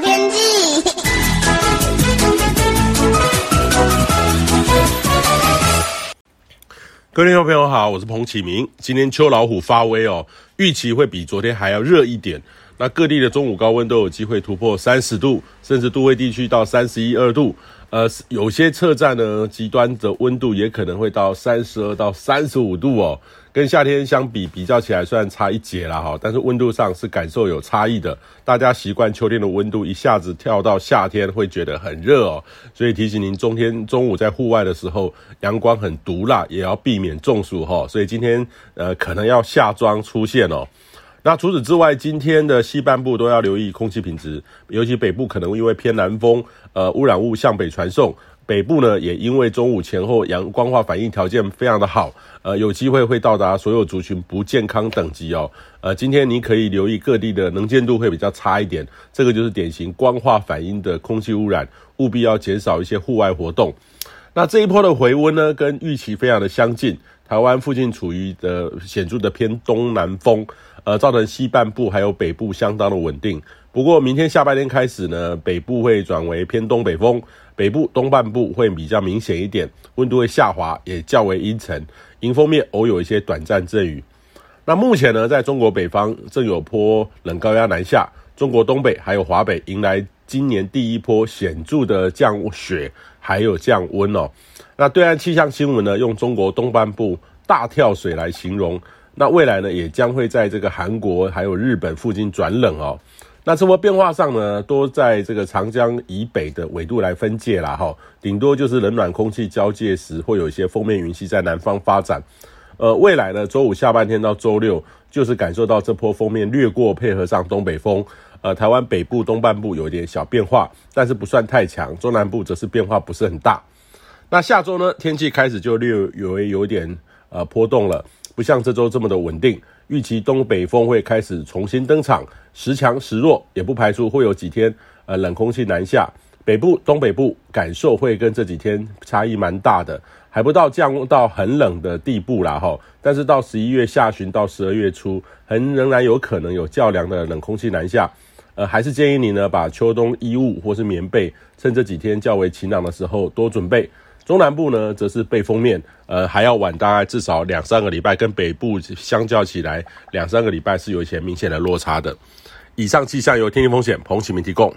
天气。各位听众朋友好，我是彭启明。今天秋老虎发威哦，预期会比昨天还要热一点。那各地的中午高温都有机会突破三十度，甚至都会地区到三十一二度。呃，有些车站呢，极端的温度也可能会到三十二到三十五度哦。跟夏天相比，比较起来虽然差一截啦哈，但是温度上是感受有差异的。大家习惯秋天的温度，一下子跳到夏天会觉得很热哦。所以提醒您，中天中午在户外的时候，阳光很毒辣，也要避免中暑哈。所以今天呃，可能要夏装出现哦。那除此之外，今天的西半部都要留意空气品质，尤其北部可能因为偏南风，呃，污染物向北传送。北部呢，也因为中午前后阳光化反应条件非常的好，呃，有机会会到达所有族群不健康等级哦。呃，今天你可以留意各地的能见度会比较差一点，这个就是典型光化反应的空气污染，务必要减少一些户外活动。那这一波的回温呢，跟预期非常的相近，台湾附近处于的显著的偏东南风。呃，造成西半部还有北部相当的稳定。不过，明天下半天开始呢，北部会转为偏东北风，北部东半部会比较明显一点，温度会下滑，也较为阴沉。迎风面偶有一些短暂阵雨。那目前呢，在中国北方正有波冷高压南下，中国东北还有华北迎来今年第一波显著的降雪还有降温哦。那对岸气象新闻呢，用中国东半部大跳水来形容。那未来呢，也将会在这个韩国还有日本附近转冷哦。那这波变化上呢，都在这个长江以北的纬度来分界啦哈。顶多就是冷暖空气交界时，会有一些锋面云系在南方发展。呃，未来呢，周五下半天到周六，就是感受到这波锋面掠过，配合上东北风。呃，台湾北部东半部有一点小变化，但是不算太强。中南部则是变化不是很大。那下周呢，天气开始就略有有点呃波动了。不像这周这么的稳定，预期东北风会开始重新登场，时强时弱，也不排除会有几天呃冷空气南下，北部、东北部感受会跟这几天差异蛮大的，还不到降到很冷的地步啦哈，但是到十一月下旬到十二月初，很仍然有可能有较凉的冷空气南下，呃，还是建议你呢把秋冬衣物或是棉被，趁这几天较为晴朗的时候多准备。中南部呢，则是被风面，呃，还要晚大概至少两三个礼拜，跟北部相较起来，两三个礼拜是有一些明显的落差的。以上气象由天气风险彭启明提供。